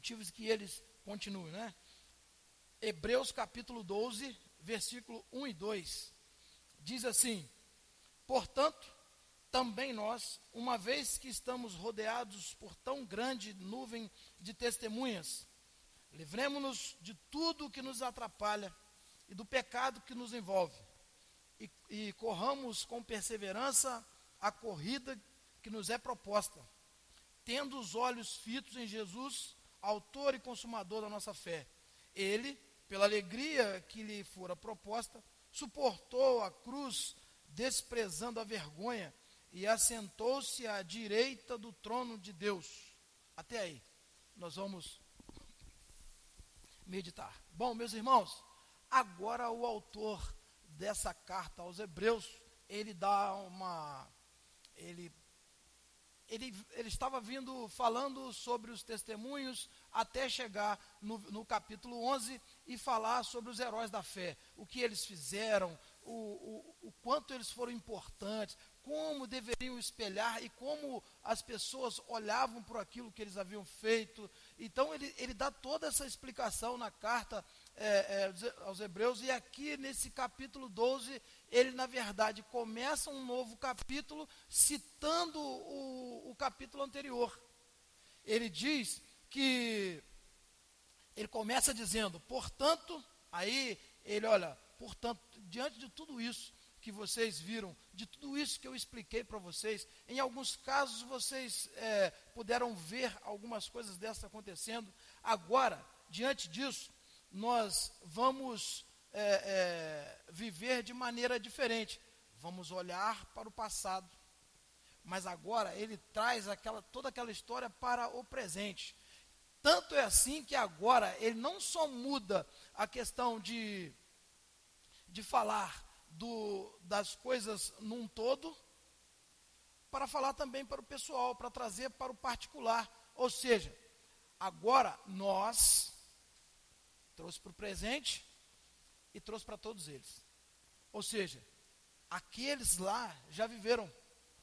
motivos que eles continuem, né? Hebreus capítulo 12, versículo 1 e 2. Diz assim: Portanto, também nós, uma vez que estamos rodeados por tão grande nuvem de testemunhas, livremos-nos de tudo que nos atrapalha e do pecado que nos envolve, e, e corramos com perseverança a corrida que nos é proposta, tendo os olhos fitos em Jesus, autor e consumador da nossa fé. Ele, pela alegria que lhe fora proposta, suportou a cruz, desprezando a vergonha, e assentou-se à direita do trono de Deus. Até aí, nós vamos meditar. Bom, meus irmãos, agora o autor dessa carta aos Hebreus, ele dá uma. Ele ele, ele estava vindo falando sobre os testemunhos até chegar no, no capítulo 11 e falar sobre os heróis da fé, o que eles fizeram, o, o, o quanto eles foram importantes, como deveriam espelhar e como as pessoas olhavam por aquilo que eles haviam feito. Então, ele, ele dá toda essa explicação na carta é, é, aos Hebreus, e aqui nesse capítulo 12, ele, na verdade, começa um novo capítulo citando o, o capítulo anterior. Ele diz que. Ele começa dizendo, portanto, aí ele olha, portanto, diante de tudo isso que vocês viram, de tudo isso que eu expliquei para vocês, em alguns casos vocês é, puderam ver algumas coisas dessas acontecendo. Agora, diante disso, nós vamos é, é, viver de maneira diferente. Vamos olhar para o passado. Mas agora ele traz aquela, toda aquela história para o presente. Tanto é assim que agora ele não só muda a questão de, de falar do, das coisas num todo, para falar também para o pessoal, para trazer para o particular. Ou seja, agora nós, trouxe para o presente, e trouxe para todos eles. Ou seja, aqueles lá já viveram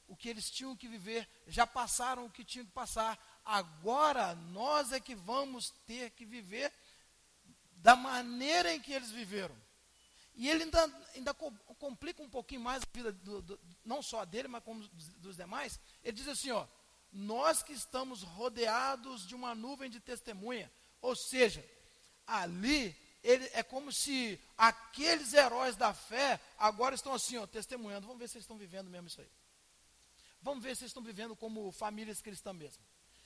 o que eles tinham que viver, já passaram o que tinham que passar. Agora nós é que vamos ter que viver da maneira em que eles viveram. E ele ainda, ainda complica um pouquinho mais a vida, do, do, não só dele, mas como dos, dos demais. Ele diz assim: ó, nós que estamos rodeados de uma nuvem de testemunha, ou seja, ali ele, é como se aqueles heróis da fé agora estão assim, ó, testemunhando. Vamos ver se eles estão vivendo mesmo isso aí. Vamos ver se eles estão vivendo como famílias cristãs mesmo.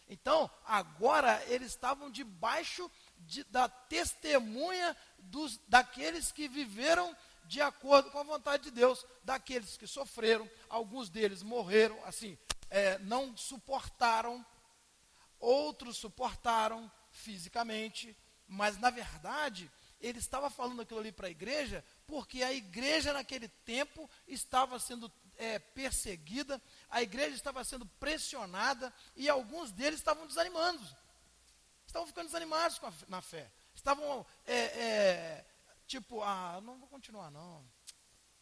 Então, agora eles estavam debaixo de, da testemunha dos, daqueles que viveram de acordo com a vontade de Deus, daqueles que sofreram, alguns deles morreram, assim, é, não suportaram, outros suportaram fisicamente, mas na verdade ele estava falando aquilo ali para a igreja, porque a igreja naquele tempo estava sendo é, perseguida, a igreja estava sendo pressionada e alguns deles estavam desanimando, estavam ficando desanimados a, na fé, estavam é, é, tipo, ah, não vou continuar não,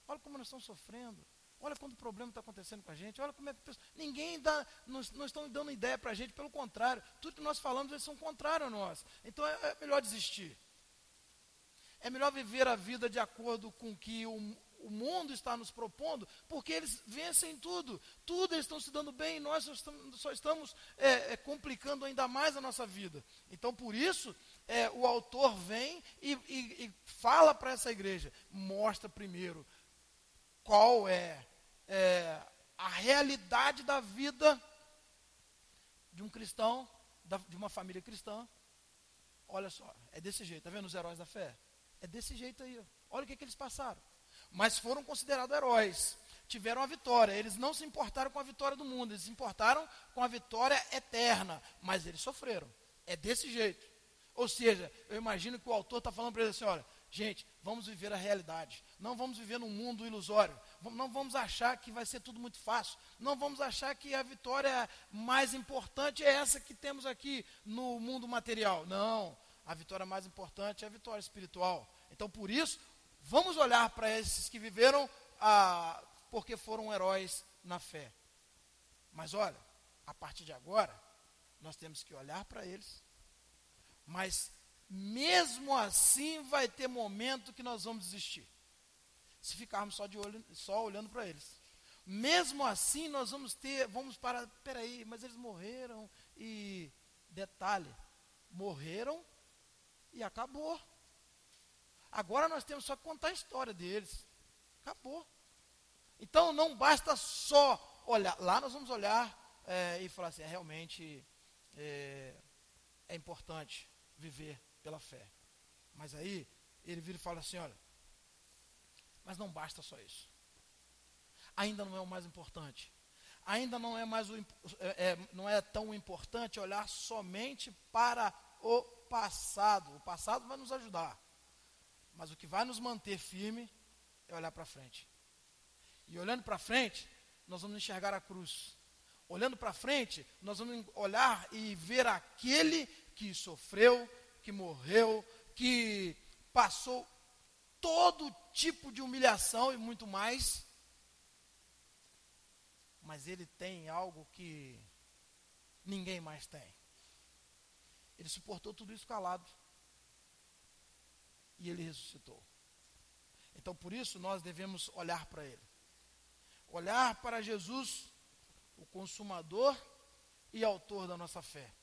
olha como nós estamos sofrendo, olha quanto problema está acontecendo com a gente, olha como é que ninguém dá, não, não estão dando ideia para a gente, pelo contrário, tudo que nós falamos eles são contrários a nós, então é, é melhor desistir. É melhor viver a vida de acordo com que o, o mundo está nos propondo, porque eles vencem tudo. Tudo eles estão se dando bem e nós só estamos, só estamos é, é, complicando ainda mais a nossa vida. Então, por isso, é, o autor vem e, e, e fala para essa igreja: mostra primeiro qual é, é, a realidade da vida de um cristão, da, de uma família cristã. Olha só, é desse jeito, está vendo os heróis da fé? É desse jeito aí. Olha o que, que eles passaram. Mas foram considerados heróis. Tiveram a vitória. Eles não se importaram com a vitória do mundo. Eles se importaram com a vitória eterna. Mas eles sofreram. É desse jeito. Ou seja, eu imagino que o autor está falando para eles assim: olha, gente, vamos viver a realidade. Não vamos viver num mundo ilusório. Não vamos achar que vai ser tudo muito fácil. Não vamos achar que a vitória mais importante é essa que temos aqui no mundo material. Não a vitória mais importante é a vitória espiritual. Então, por isso, vamos olhar para esses que viveram ah, porque foram heróis na fé. Mas olha, a partir de agora, nós temos que olhar para eles, Mas mesmo assim vai ter momento que nós vamos desistir. Se ficarmos só de olho, só olhando para eles. Mesmo assim nós vamos ter, vamos parar, peraí, mas eles morreram e detalhe, morreram e acabou. Agora nós temos só que contar a história deles. Acabou. Então não basta só olhar. Lá nós vamos olhar é, e falar assim, é, realmente é, é importante viver pela fé. Mas aí ele vira e fala assim, olha, mas não basta só isso. Ainda não é o mais importante. Ainda não é mais o, é, é, não é tão importante olhar somente para o passado. O passado vai nos ajudar. Mas o que vai nos manter firme é olhar para frente. E olhando para frente, nós vamos enxergar a cruz. Olhando para frente, nós vamos olhar e ver aquele que sofreu, que morreu, que passou todo tipo de humilhação e muito mais. Mas ele tem algo que ninguém mais tem. Ele suportou tudo isso calado. E ele ressuscitou. Então, por isso, nós devemos olhar para ele. Olhar para Jesus, o consumador e autor da nossa fé.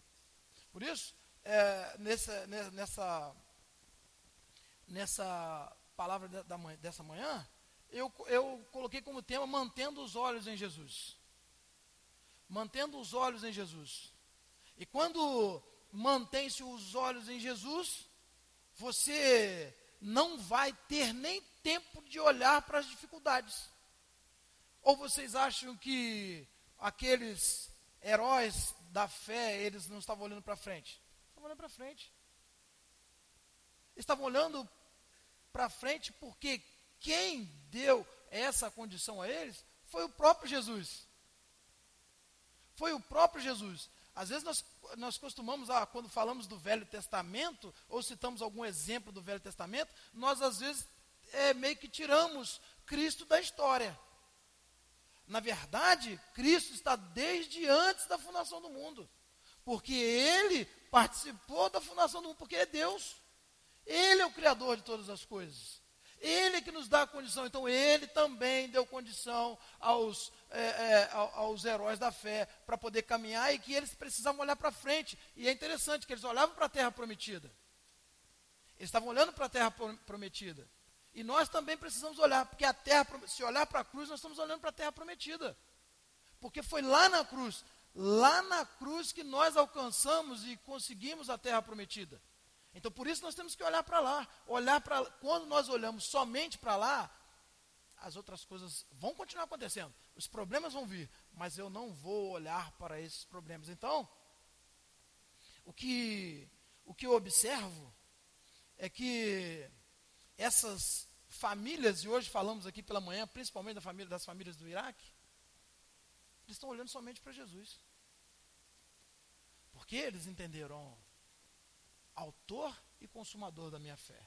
Por isso, é, nessa, nessa, nessa palavra da, da, dessa manhã, eu, eu coloquei como tema mantendo os olhos em Jesus. Mantendo os olhos em Jesus. E quando mantém-se os olhos em Jesus, você não vai ter nem tempo de olhar para as dificuldades. Ou vocês acham que aqueles heróis da fé, eles não estavam olhando para frente? Estavam olhando para frente. Estavam olhando para frente porque quem deu essa condição a eles foi o próprio Jesus. Foi o próprio Jesus. Às vezes nós, nós costumamos, ah, quando falamos do Velho Testamento, ou citamos algum exemplo do Velho Testamento, nós às vezes é, meio que tiramos Cristo da história. Na verdade, Cristo está desde antes da fundação do mundo. Porque ele participou da fundação do mundo, porque é Deus. Ele é o Criador de todas as coisas. Ele que nos dá a condição. Então, ele também deu condição aos, é, é, aos heróis da fé para poder caminhar e que eles precisavam olhar para frente. E é interessante que eles olhavam para a terra prometida. Eles estavam olhando para a terra prometida. E nós também precisamos olhar, porque a terra, se olhar para a cruz, nós estamos olhando para a terra prometida. Porque foi lá na cruz, lá na cruz que nós alcançamos e conseguimos a terra prometida. Então por isso nós temos que olhar para lá. Olhar para quando nós olhamos somente para lá, as outras coisas vão continuar acontecendo. Os problemas vão vir, mas eu não vou olhar para esses problemas. Então, o que o que eu observo é que essas famílias, e hoje falamos aqui pela manhã, principalmente da família, das famílias do Iraque, eles estão olhando somente para Jesus. Porque eles entenderam autor e consumador da minha fé.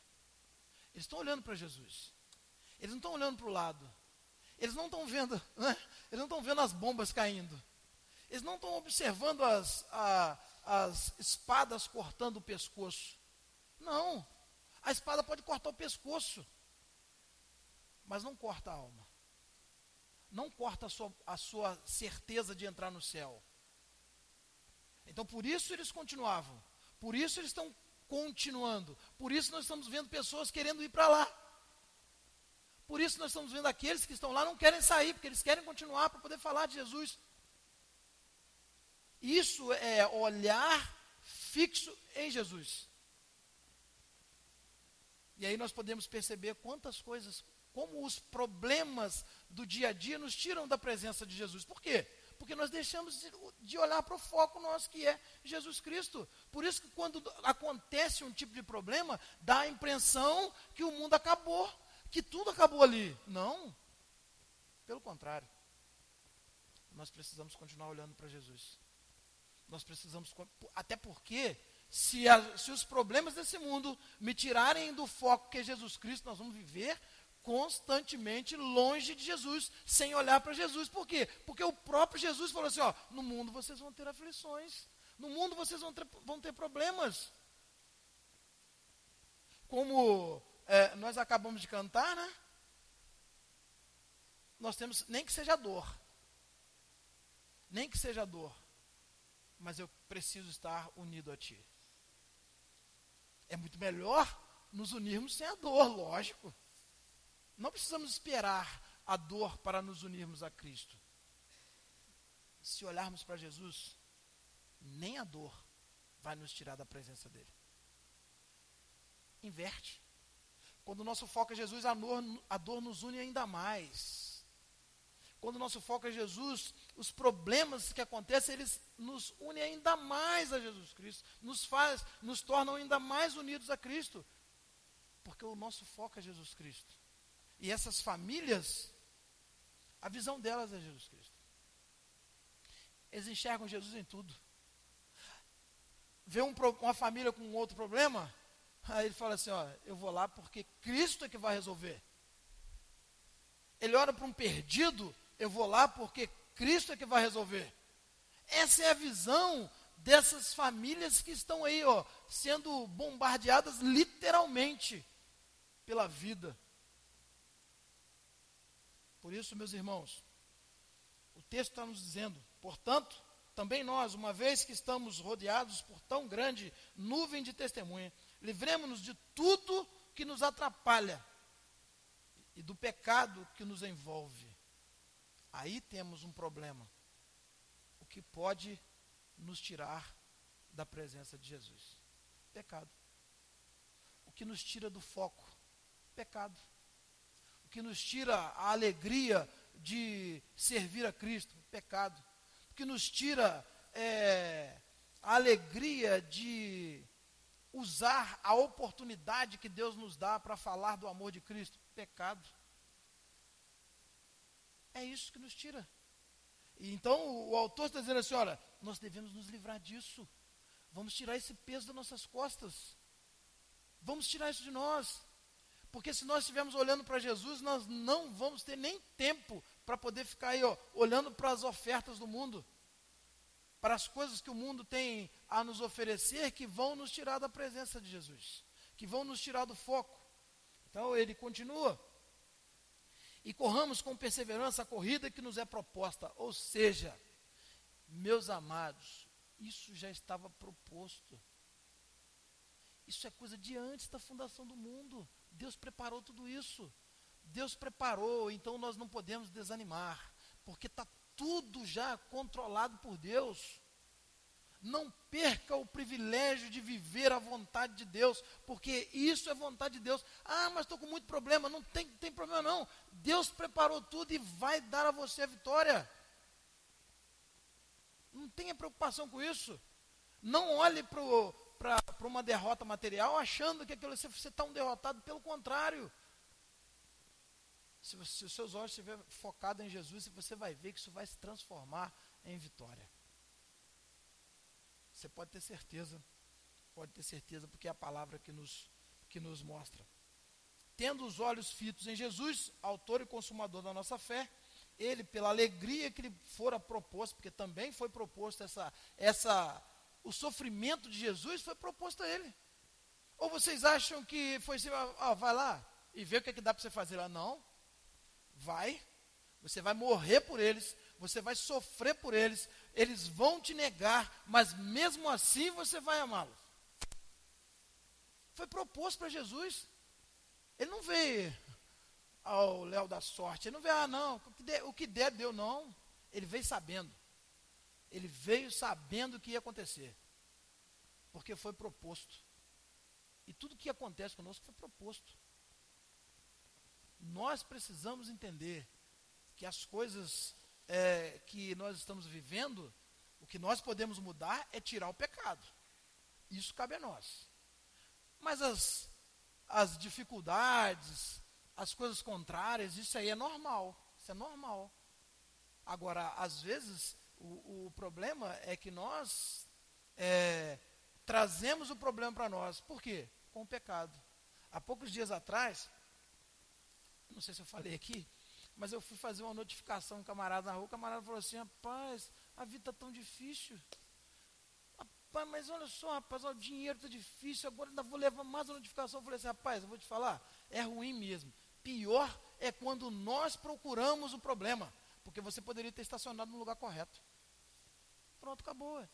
Eles estão olhando para Jesus. Eles não estão olhando para o lado. Eles não estão vendo, né? eles não estão vendo as bombas caindo. Eles não estão observando as, a, as espadas cortando o pescoço. Não. A espada pode cortar o pescoço, mas não corta a alma. Não corta a sua, a sua certeza de entrar no céu. Então, por isso eles continuavam. Por isso eles estão continuando. Por isso nós estamos vendo pessoas querendo ir para lá. Por isso nós estamos vendo aqueles que estão lá não querem sair, porque eles querem continuar para poder falar de Jesus. Isso é olhar fixo em Jesus. E aí nós podemos perceber quantas coisas, como os problemas do dia a dia nos tiram da presença de Jesus. Por quê? Porque nós deixamos de olhar para o foco nosso, que é Jesus Cristo. Por isso que quando acontece um tipo de problema, dá a impressão que o mundo acabou, que tudo acabou ali. Não. Pelo contrário. Nós precisamos continuar olhando para Jesus. Nós precisamos, até porque, se, a, se os problemas desse mundo me tirarem do foco que é Jesus Cristo, nós vamos viver constantemente longe de Jesus, sem olhar para Jesus. Por quê? Porque o próprio Jesus falou assim: ó, no mundo vocês vão ter aflições, no mundo vocês vão ter, vão ter problemas. como é, nós acabamos de cantar, né? Nós temos, nem que seja dor, nem que seja dor, mas eu preciso estar unido a Ti. É muito melhor nos unirmos sem a dor, lógico. Não precisamos esperar a dor para nos unirmos a Cristo. Se olharmos para Jesus, nem a dor vai nos tirar da presença dele. Inverte. Quando o nosso foco é Jesus, a dor, a dor nos une ainda mais. Quando o nosso foco é Jesus, os problemas que acontecem, eles nos unem ainda mais a Jesus Cristo, nos faz, nos tornam ainda mais unidos a Cristo. Porque o nosso foco é Jesus Cristo. E essas famílias, a visão delas é Jesus Cristo. Eles enxergam Jesus em tudo. Vê um, uma família com outro problema, aí ele fala assim: ó, eu vou lá porque Cristo é que vai resolver. Ele ora para um perdido, eu vou lá porque Cristo é que vai resolver. Essa é a visão dessas famílias que estão aí, ó, sendo bombardeadas literalmente pela vida. Por isso, meus irmãos, o texto está nos dizendo, portanto, também nós, uma vez que estamos rodeados por tão grande nuvem de testemunha, livremos-nos de tudo que nos atrapalha e do pecado que nos envolve. Aí temos um problema. O que pode nos tirar da presença de Jesus? Pecado. O que nos tira do foco? Pecado. Que nos tira a alegria de servir a Cristo? Pecado. Que nos tira é, a alegria de usar a oportunidade que Deus nos dá para falar do amor de Cristo? Pecado. É isso que nos tira. E então o autor está dizendo assim: olha, nós devemos nos livrar disso. Vamos tirar esse peso das nossas costas. Vamos tirar isso de nós. Porque se nós estivermos olhando para Jesus, nós não vamos ter nem tempo para poder ficar aí, ó, olhando para as ofertas do mundo, para as coisas que o mundo tem a nos oferecer, que vão nos tirar da presença de Jesus, que vão nos tirar do foco. Então ele continua. E corramos com perseverança a corrida que nos é proposta. Ou seja, meus amados, isso já estava proposto. Isso é coisa de antes da fundação do mundo. Deus preparou tudo isso. Deus preparou, então nós não podemos desanimar, porque está tudo já controlado por Deus. Não perca o privilégio de viver a vontade de Deus, porque isso é vontade de Deus. Ah, mas estou com muito problema. Não tem, tem problema, não. Deus preparou tudo e vai dar a você a vitória. Não tenha preocupação com isso. Não olhe para para uma derrota material achando que aquilo, você está um derrotado, pelo contrário. Se, se os seus olhos estiverem focados em Jesus, você vai ver que isso vai se transformar em vitória. Você pode ter certeza, pode ter certeza, porque é a palavra que nos, que nos mostra. Tendo os olhos fitos em Jesus, autor e consumador da nossa fé, ele, pela alegria que lhe fora proposto, porque também foi proposto essa, essa o sofrimento de Jesus foi proposto a ele. Ou vocês acham que foi assim, ah, vai lá e vê o que, é que dá para você fazer lá? Não. Vai. Você vai morrer por eles, você vai sofrer por eles, eles vão te negar, mas mesmo assim você vai amá-los. Foi proposto para Jesus. Ele não veio ao Léo da sorte, ele não veio, ah, não, o que der, o que der deu, não. Ele veio sabendo. Ele veio sabendo o que ia acontecer. Porque foi proposto. E tudo que acontece conosco foi proposto. Nós precisamos entender que as coisas é, que nós estamos vivendo, o que nós podemos mudar é tirar o pecado. Isso cabe a nós. Mas as, as dificuldades, as coisas contrárias, isso aí é normal. Isso é normal. Agora, às vezes, o, o problema é que nós é, trazemos o problema para nós. Por quê? Com o pecado. Há poucos dias atrás, não sei se eu falei aqui, mas eu fui fazer uma notificação um camarada na rua, o camarada falou assim, rapaz, a vida está tão difícil. Pai, mas olha só, rapaz, o dinheiro está difícil, agora ainda vou levar mais uma notificação. Eu falei assim, rapaz, eu vou te falar, é ruim mesmo. Pior é quando nós procuramos o problema, porque você poderia ter estacionado no lugar correto. Pronto, acabou.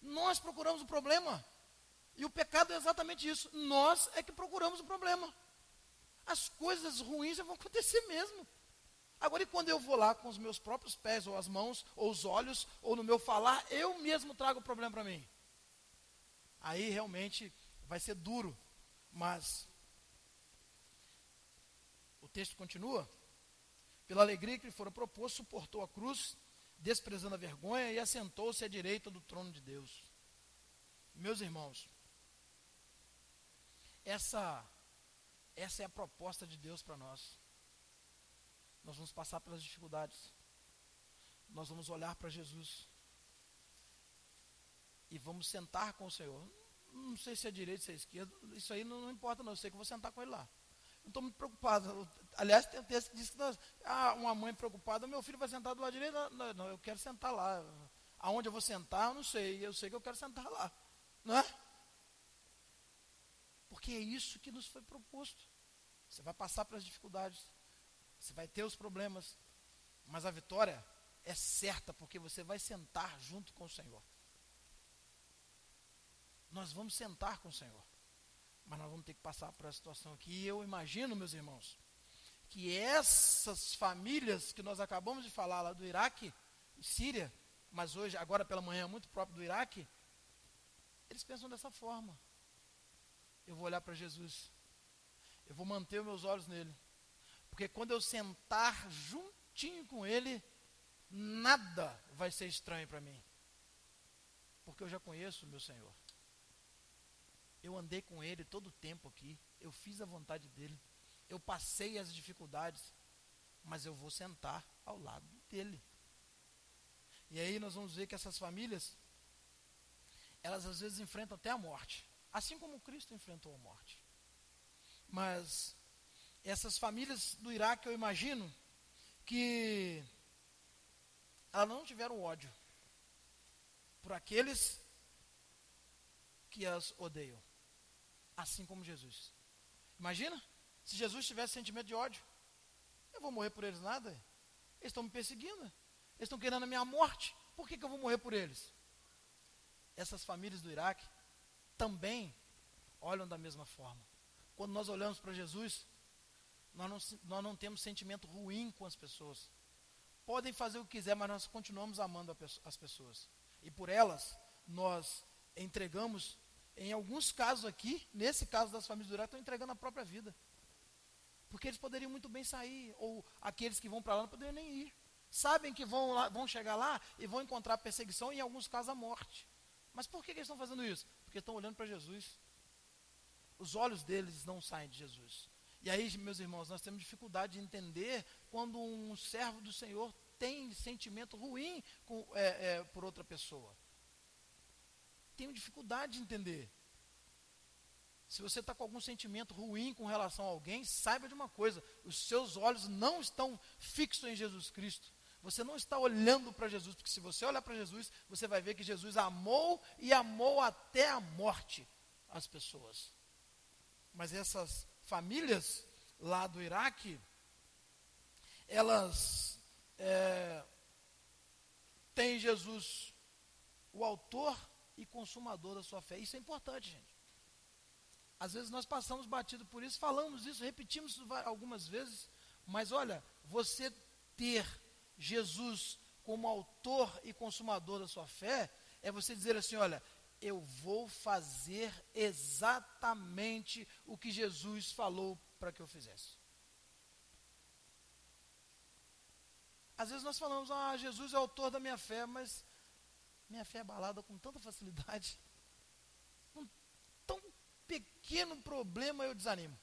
Nós procuramos o problema. E o pecado é exatamente isso. Nós é que procuramos o problema. As coisas ruins vão acontecer mesmo. Agora, e quando eu vou lá com os meus próprios pés, ou as mãos, ou os olhos, ou no meu falar, eu mesmo trago o problema para mim? Aí realmente vai ser duro. Mas o texto continua. Pela alegria que lhe fora proposto, suportou a cruz, desprezando a vergonha, e assentou-se à direita do trono de Deus. Meus irmãos, essa, essa é a proposta de Deus para nós. Nós vamos passar pelas dificuldades. Nós vamos olhar para Jesus. E vamos sentar com o Senhor. Não sei se é direita, se é esquerda. Isso aí não, não importa, não. Eu sei que eu vou sentar com ele lá. Não estou muito preocupado. Aliás, tem um texto que diz que nós, ah, uma mãe preocupada, meu filho vai sentar do lado direito. Não, não, eu quero sentar lá. Aonde eu vou sentar, eu não sei. Eu sei que eu quero sentar lá. Não é? Porque é isso que nos foi proposto. Você vai passar pelas dificuldades. Você vai ter os problemas, mas a vitória é certa, porque você vai sentar junto com o Senhor. Nós vamos sentar com o Senhor, mas nós vamos ter que passar por essa situação aqui. E eu imagino, meus irmãos, que essas famílias que nós acabamos de falar lá do Iraque Síria, mas hoje, agora pela manhã, muito próprio do Iraque, eles pensam dessa forma. Eu vou olhar para Jesus, eu vou manter os meus olhos nele, porque quando eu sentar juntinho com ele, nada vai ser estranho para mim. Porque eu já conheço o meu Senhor. Eu andei com ele todo o tempo aqui. Eu fiz a vontade dele. Eu passei as dificuldades. Mas eu vou sentar ao lado dele. E aí nós vamos ver que essas famílias, elas às vezes enfrentam até a morte. Assim como Cristo enfrentou a morte. Mas essas famílias do Iraque, eu imagino que elas não tiveram ódio por aqueles que as odeiam, assim como Jesus. Imagina se Jesus tivesse sentimento de ódio. Eu vou morrer por eles nada. Eles estão me perseguindo. Eles estão querendo a minha morte. Por que, que eu vou morrer por eles? Essas famílias do Iraque também olham da mesma forma. Quando nós olhamos para Jesus, nós não, nós não temos sentimento ruim com as pessoas. Podem fazer o que quiser, mas nós continuamos amando as pessoas. E por elas, nós entregamos, em alguns casos aqui, nesse caso das famílias do Iraque, estão entregando a própria vida. Porque eles poderiam muito bem sair, ou aqueles que vão para lá não poderiam nem ir. Sabem que vão, lá, vão chegar lá e vão encontrar perseguição e, em alguns casos, a morte. Mas por que, que eles estão fazendo isso? Porque estão olhando para Jesus. Os olhos deles não saem de Jesus. E aí, meus irmãos, nós temos dificuldade de entender quando um servo do Senhor tem sentimento ruim com, é, é, por outra pessoa. Tenho dificuldade de entender. Se você está com algum sentimento ruim com relação a alguém, saiba de uma coisa: os seus olhos não estão fixos em Jesus Cristo. Você não está olhando para Jesus, porque se você olhar para Jesus, você vai ver que Jesus amou e amou até a morte as pessoas. Mas essas famílias lá do Iraque, elas é, têm Jesus, o autor e consumador da sua fé. Isso é importante, gente. Às vezes nós passamos batido por isso, falamos isso, repetimos isso algumas vezes, mas olha, você ter Jesus como autor e consumador da sua fé, é você dizer assim: olha, eu vou fazer exatamente o que Jesus falou para que eu fizesse. Às vezes nós falamos, ah, Jesus é autor da minha fé, mas minha fé é abalada com tanta facilidade. Com tão pequeno problema eu desanimo.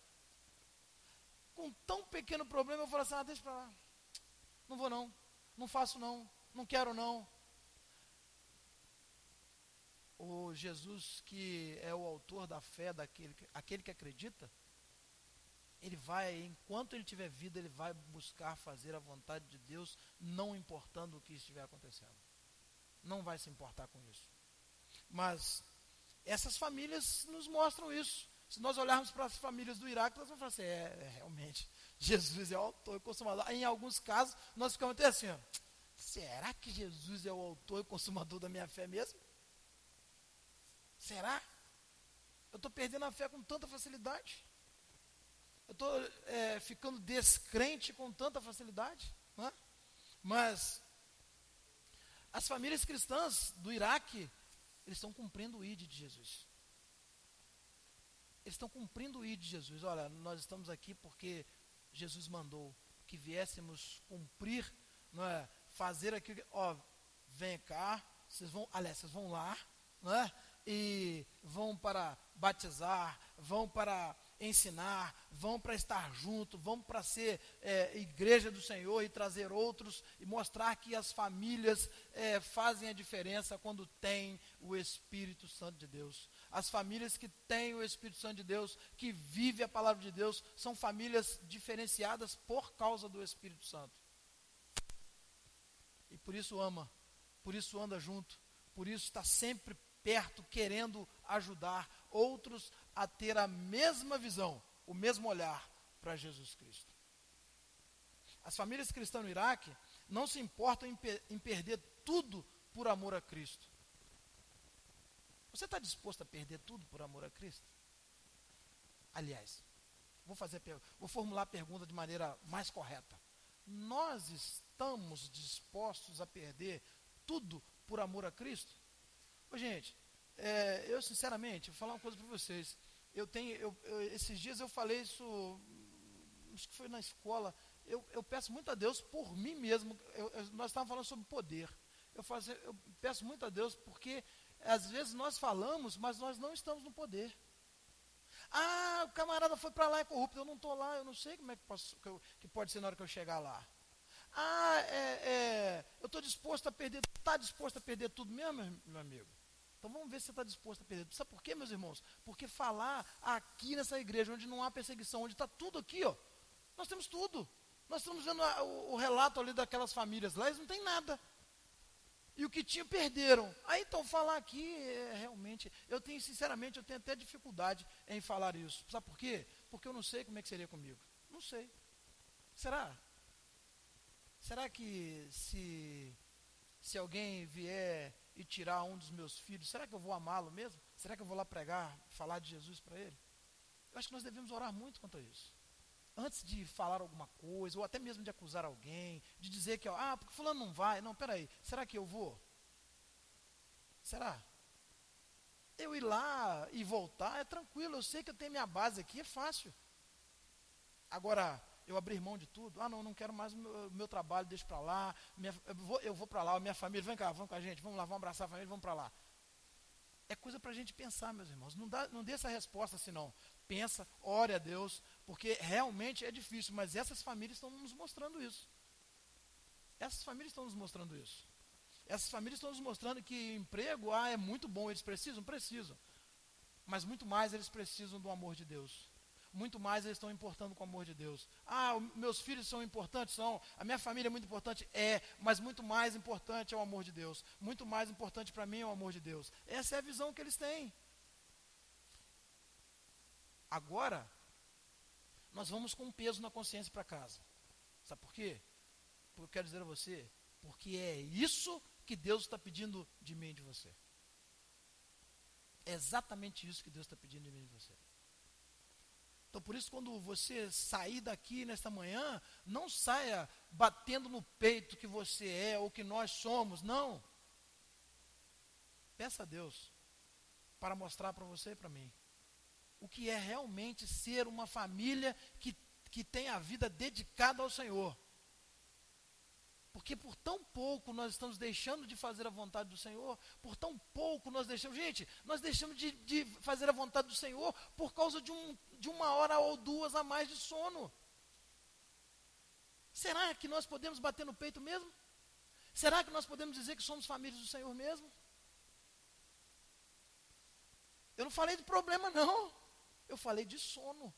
Com tão pequeno problema eu falo assim, ah, deixa para lá. Não vou não, não faço não, não quero não, o Jesus que é o autor da fé daquele aquele que acredita, ele vai, enquanto ele tiver vida, ele vai buscar fazer a vontade de Deus, não importando o que estiver acontecendo. Não vai se importar com isso. Mas essas famílias nos mostram isso. Se nós olharmos para as famílias do Iraque, nós vamos falar assim, é, é realmente, Jesus é o autor e consumador. Em alguns casos, nós ficamos até assim, ó, será que Jesus é o autor e consumador da minha fé mesmo? Será? Eu estou perdendo a fé com tanta facilidade? Eu estou é, ficando descrente com tanta facilidade? Mas as famílias cristãs do Iraque, eles estão cumprindo o ID de Jesus. Eles estão cumprindo o ID de Jesus. Olha, nós estamos aqui porque Jesus mandou que viéssemos cumprir, não é, fazer aquilo, ó, vem cá, vocês vão, aliás, vocês vão lá, não é? E vão para batizar, vão para ensinar, vão para estar junto, vão para ser é, igreja do Senhor e trazer outros e mostrar que as famílias é, fazem a diferença quando tem o Espírito Santo de Deus. As famílias que têm o Espírito Santo de Deus, que vivem a palavra de Deus, são famílias diferenciadas por causa do Espírito Santo. E por isso ama, por isso anda junto, por isso está sempre perto, querendo ajudar outros a ter a mesma visão, o mesmo olhar para Jesus Cristo. As famílias cristãs no Iraque não se importam em, em perder tudo por amor a Cristo. Você está disposto a perder tudo por amor a Cristo? Aliás, vou fazer, vou formular a pergunta de maneira mais correta. Nós estamos dispostos a perder tudo por amor a Cristo? Ô, gente, é, eu sinceramente, vou falar uma coisa para vocês. Eu tenho, eu, eu, esses dias eu falei isso, acho que foi na escola. Eu, eu peço muito a Deus por mim mesmo. nós estávamos falando sobre poder. Eu, faço, eu peço muito a Deus porque às vezes nós falamos, mas nós não estamos no poder. Ah, o camarada foi para lá é corrupto. Eu não estou lá, eu não sei como é que, posso, que, eu, que, pode ser na hora que eu chegar lá. Ah, é, é, eu estou disposto a perder, está disposto a perder tudo mesmo, meu amigo? Então vamos ver se você está disposto a perder. Sabe por quê, meus irmãos? Porque falar aqui nessa igreja, onde não há perseguição, onde está tudo aqui, ó, nós temos tudo. Nós estamos vendo a, o, o, relato ali daquelas famílias lá, eles não têm nada. E o que tinham, perderam. Aí então falar aqui, é, realmente, eu tenho, sinceramente, eu tenho até dificuldade em falar isso. Sabe por quê? Porque eu não sei como é que seria comigo. Não sei. Será? Será que se, se alguém vier e tirar um dos meus filhos, será que eu vou amá-lo mesmo? Será que eu vou lá pregar, falar de Jesus para ele? Eu acho que nós devemos orar muito quanto a isso. Antes de falar alguma coisa, ou até mesmo de acusar alguém, de dizer que, ah, porque fulano não vai. Não, peraí, será que eu vou? Será? Eu ir lá e voltar é tranquilo, eu sei que eu tenho minha base aqui, é fácil. Agora, eu abrir mão de tudo. Ah, não, não quero mais o meu, meu trabalho, deixa para lá. Minha, eu vou, vou para lá, minha família, vem cá, vamos com a gente, vamos lá, vamos abraçar a família, vamos para lá. É coisa para a gente pensar, meus irmãos. Não, dá, não dê essa resposta assim, não. Pensa, ore a Deus, porque realmente é difícil, mas essas famílias estão nos mostrando isso. Essas famílias estão nos mostrando isso. Essas famílias estão nos mostrando que emprego, ah, é muito bom, eles precisam? Precisam. Mas muito mais eles precisam do amor de Deus muito mais eles estão importando com o amor de Deus. Ah, meus filhos são importantes? São. A minha família é muito importante? É. Mas muito mais importante é o amor de Deus. Muito mais importante para mim é o amor de Deus. Essa é a visão que eles têm. Agora, nós vamos com um peso na consciência para casa. Sabe por quê? Porque eu quero dizer a você, porque é isso que Deus está pedindo de mim e de você. É exatamente isso que Deus está pedindo de mim e de você. Então, por isso, quando você sair daqui nesta manhã, não saia batendo no peito que você é ou que nós somos, não. Peça a Deus para mostrar para você e para mim o que é realmente ser uma família que, que tem a vida dedicada ao Senhor. Porque por tão pouco nós estamos deixando de fazer a vontade do Senhor, por tão pouco nós deixamos. Gente, nós deixamos de, de fazer a vontade do Senhor por causa de, um, de uma hora ou duas a mais de sono. Será que nós podemos bater no peito mesmo? Será que nós podemos dizer que somos famílias do Senhor mesmo? Eu não falei de problema, não. Eu falei de sono.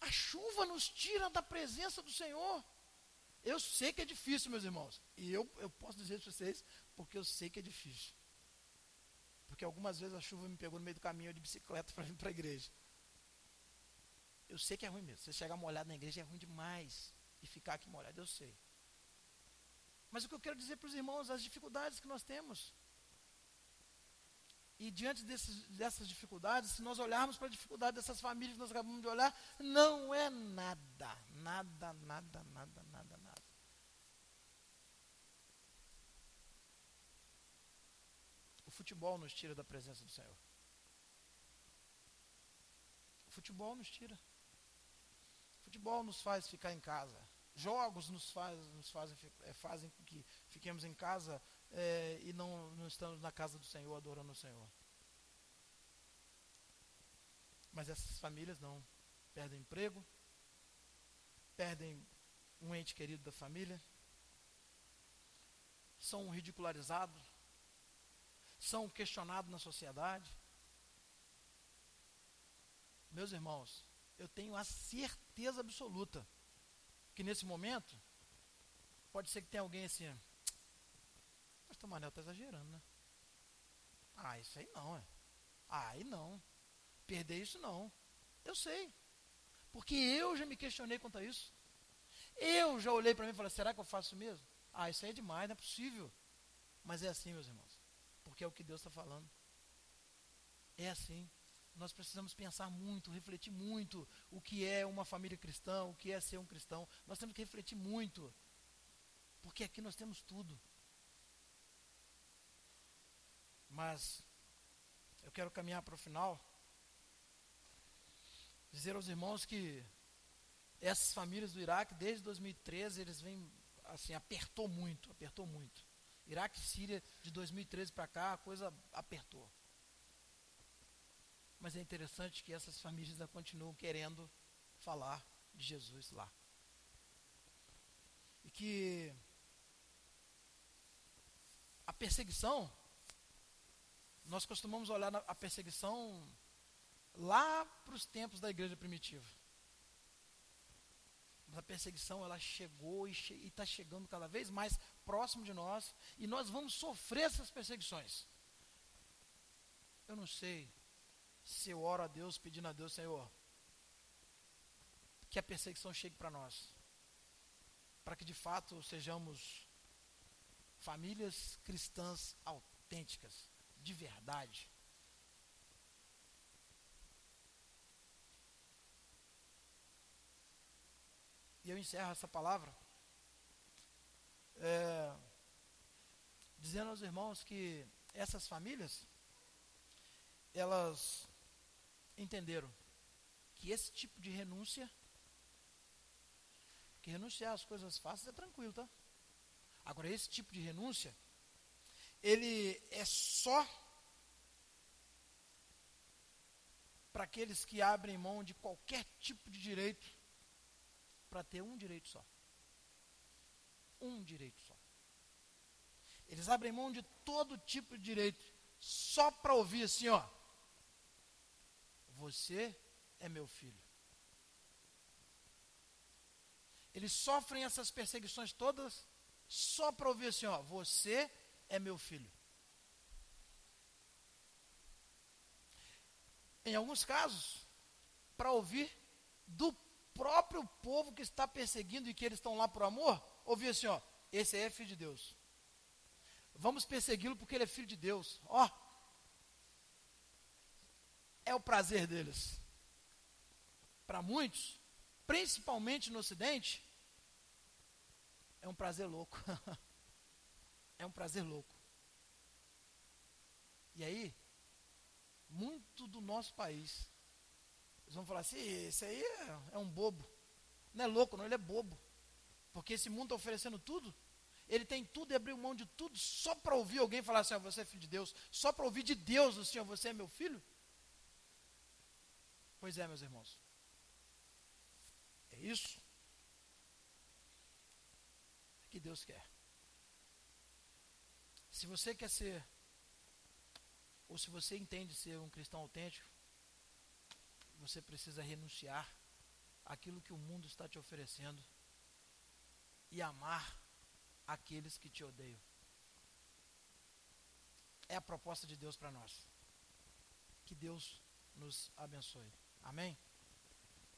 A chuva nos tira da presença do Senhor. Eu sei que é difícil, meus irmãos. E eu, eu posso dizer para vocês, porque eu sei que é difícil. Porque algumas vezes a chuva me pegou no meio do caminho de bicicleta para vir para a igreja. Eu sei que é ruim mesmo. Você chegar molhado na igreja é ruim demais. E ficar aqui molhado, eu sei. Mas o que eu quero dizer para os irmãos, as dificuldades que nós temos. E diante desses, dessas dificuldades, se nós olharmos para a dificuldade dessas famílias que nós acabamos de olhar, não é nada. Nada, nada, nada, nada, nada. O futebol nos tira da presença do Senhor. Futebol nos tira. Futebol nos faz ficar em casa. Jogos nos, faz, nos fazem, é, fazem que fiquemos em casa é, e não, não estamos na casa do Senhor, adorando o Senhor. Mas essas famílias não. Perdem emprego, perdem um ente querido da família, são ridicularizados, são questionados na sociedade. Meus irmãos, eu tenho a certeza absoluta que nesse momento, pode ser que tenha alguém assim, mas o Manel está exagerando, né? Ah, isso aí não, é. Ah, aí não. Perder isso não. Eu sei. Porque eu já me questionei quanto a isso. Eu já olhei para mim e falei, será que eu faço mesmo? Ah, isso aí é demais, não é possível. Mas é assim, meus irmãos. Porque é o que Deus está falando. É assim. Nós precisamos pensar muito, refletir muito o que é uma família cristã, o que é ser um cristão. Nós temos que refletir muito. Porque aqui nós temos tudo. Mas eu quero caminhar para o final. Dizer aos irmãos que essas famílias do Iraque, desde 2013, eles vêm, assim, apertou muito, apertou muito. Iraque e Síria, de 2013 para cá, a coisa apertou. Mas é interessante que essas famílias ainda continuam querendo falar de Jesus lá. E que a perseguição nós costumamos olhar a perseguição lá para os tempos da igreja primitiva. A perseguição ela chegou e está chegando cada vez mais próximo de nós e nós vamos sofrer essas perseguições. Eu não sei se eu oro a Deus pedindo a Deus, Senhor, que a perseguição chegue para nós, para que de fato sejamos famílias cristãs autênticas de verdade. E eu encerro essa palavra é, dizendo aos irmãos que essas famílias elas entenderam que esse tipo de renúncia, que renunciar às coisas fáceis é tranquilo, tá? Agora, esse tipo de renúncia ele é só para aqueles que abrem mão de qualquer tipo de direito para ter um direito só. Um direito só. Eles abrem mão de todo tipo de direito só para ouvir assim, ó. Você é meu filho. Eles sofrem essas perseguições todas só para ouvir assim, ó. Você é meu filho. Em alguns casos, para ouvir do próprio povo que está perseguindo e que eles estão lá por amor, ouvir assim, ó, esse aí é filho de Deus. Vamos persegui-lo porque ele é filho de Deus. Ó, é o prazer deles. Para muitos, principalmente no Ocidente, é um prazer louco. é um prazer louco. E aí, muito do nosso país, eles vão falar assim: esse aí é, é um bobo. Não é louco, não, ele é bobo. Porque esse mundo está oferecendo tudo. Ele tem tudo e abriu mão de tudo só para ouvir alguém falar assim: você é filho de Deus. Só para ouvir de Deus o Senhor, você é meu filho. Pois é, meus irmãos. É isso que Deus quer. Se você quer ser, ou se você entende ser um cristão autêntico, você precisa renunciar aquilo que o mundo está te oferecendo e amar aqueles que te odeiam. é a proposta de Deus para nós. Que Deus nos abençoe. Amém?